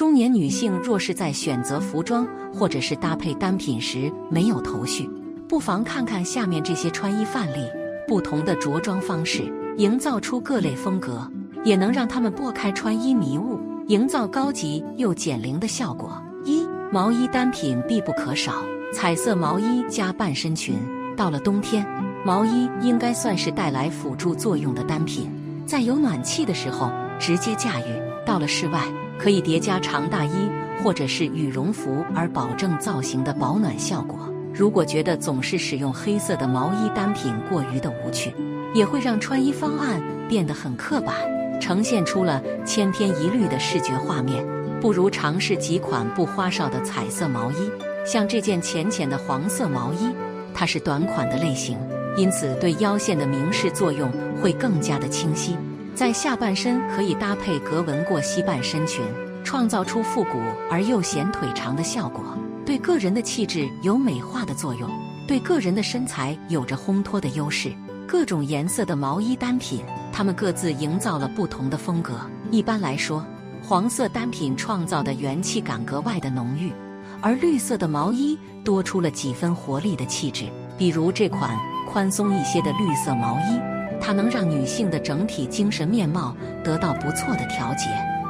中年女性若是在选择服装或者是搭配单品时没有头绪，不妨看看下面这些穿衣范例。不同的着装方式，营造出各类风格，也能让他们拨开穿衣迷雾，营造高级又减龄的效果。一、毛衣单品必不可少，彩色毛衣加半身裙。到了冬天，毛衣应该算是带来辅助作用的单品，在有暖气的时候直接驾驭。到了室外。可以叠加长大衣或者是羽绒服，而保证造型的保暖效果。如果觉得总是使用黑色的毛衣单品过于的无趣，也会让穿衣方案变得很刻板，呈现出了千篇一律的视觉画面。不如尝试几款不花哨的彩色毛衣，像这件浅浅的黄色毛衣，它是短款的类型，因此对腰线的明示作用会更加的清晰。在下半身可以搭配格纹过膝半身裙，创造出复古而又显腿长的效果，对个人的气质有美化的作用，对个人的身材有着烘托的优势。各种颜色的毛衣单品，它们各自营造了不同的风格。一般来说，黄色单品创造的元气感格外的浓郁，而绿色的毛衣多出了几分活力的气质。比如这款宽松一些的绿色毛衣。它能让女性的整体精神面貌得到不错的调节，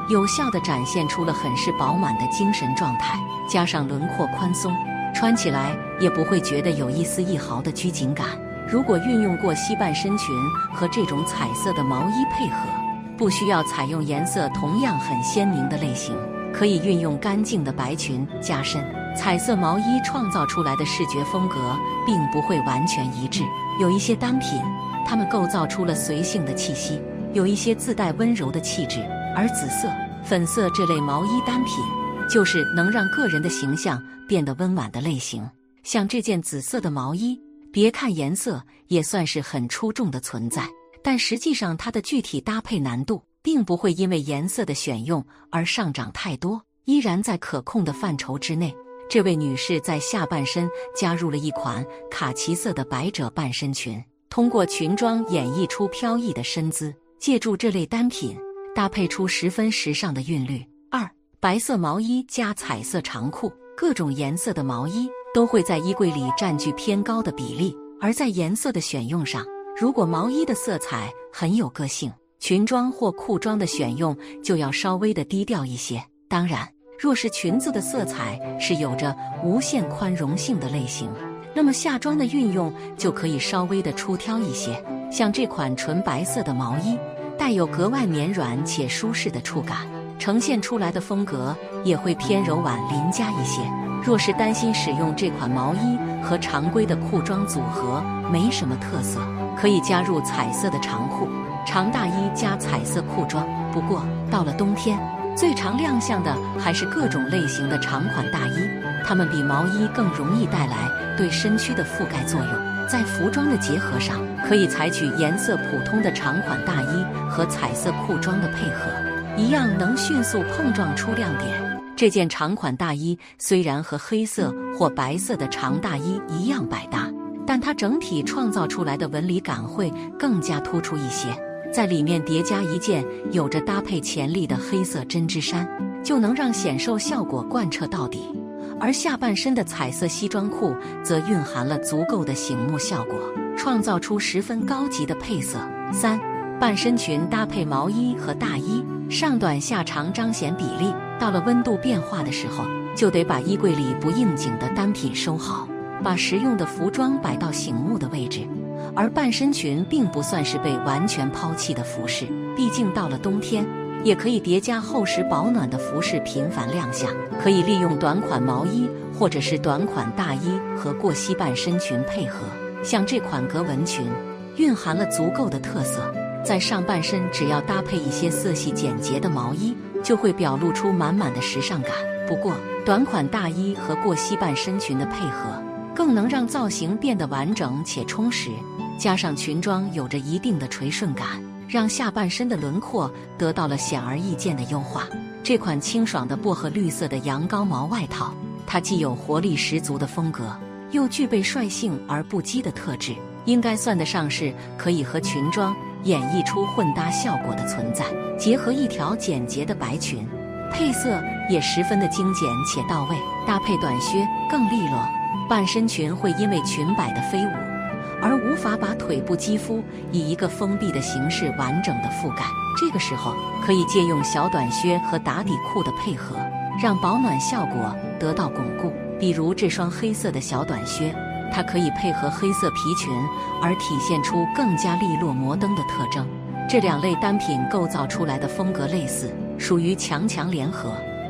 有效地展现出了很是饱满的精神状态。加上轮廓宽松，穿起来也不会觉得有一丝一毫的拘谨感。如果运用过膝半身裙和这种彩色的毛衣配合，不需要采用颜色同样很鲜明的类型，可以运用干净的白裙加深。彩色毛衣创造出来的视觉风格并不会完全一致，有一些单品。它们构造出了随性的气息，有一些自带温柔的气质。而紫色、粉色这类毛衣单品，就是能让个人的形象变得温婉的类型。像这件紫色的毛衣，别看颜色也算是很出众的存在，但实际上它的具体搭配难度并不会因为颜色的选用而上涨太多，依然在可控的范畴之内。这位女士在下半身加入了一款卡其色的百褶半身裙。通过裙装演绎出飘逸的身姿，借助这类单品搭配出十分时尚的韵律。二，白色毛衣加彩色长裤，各种颜色的毛衣都会在衣柜里占据偏高的比例。而在颜色的选用上，如果毛衣的色彩很有个性，裙装或裤装的选用就要稍微的低调一些。当然，若是裙子的色彩是有着无限宽容性的类型。那么下装的运用就可以稍微的出挑一些，像这款纯白色的毛衣，带有格外绵软且舒适的触感，呈现出来的风格也会偏柔婉邻家一些。若是担心使用这款毛衣和常规的裤装组合没什么特色，可以加入彩色的长裤、长大衣加彩色裤装。不过到了冬天，最常亮相的还是各种类型的长款大衣。它们比毛衣更容易带来对身躯的覆盖作用，在服装的结合上，可以采取颜色普通的长款大衣和彩色裤装的配合，一样能迅速碰撞出亮点。这件长款大衣虽然和黑色或白色的长大衣一样百搭，但它整体创造出来的纹理感会更加突出一些。在里面叠加一件有着搭配潜力的黑色针织衫，就能让显瘦效果贯彻到底。而下半身的彩色西装裤则蕴含了足够的醒目效果，创造出十分高级的配色。三，半身裙搭配毛衣和大衣，上短下长，彰显比例。到了温度变化的时候，就得把衣柜里不应景的单品收好，把实用的服装摆到醒目的位置。而半身裙并不算是被完全抛弃的服饰，毕竟到了冬天。也可以叠加厚实保暖的服饰频繁亮相，可以利用短款毛衣或者是短款大衣和过膝半身裙配合。像这款格纹裙，蕴含了足够的特色，在上半身只要搭配一些色系简洁的毛衣，就会表露出满满的时尚感。不过，短款大衣和过膝半身裙的配合，更能让造型变得完整且充实。加上裙装有着一定的垂顺感，让下半身的轮廓得到了显而易见的优化。这款清爽的薄荷绿色的羊羔毛外套，它既有活力十足的风格，又具备率性而不羁的特质，应该算得上是可以和裙装演绎出混搭效果的存在。结合一条简洁的白裙，配色也十分的精简且到位，搭配短靴更利落。半身裙会因为裙摆的飞舞，而无法把腿部肌肤以一个封闭的形式完整的覆盖。这个时候可以借用小短靴和打底裤的配合，让保暖效果得到巩固。比如这双黑色的小短靴，它可以配合黑色皮裙，而体现出更加利落摩登的特征。这两类单品构造出来的风格类似，属于强强联合。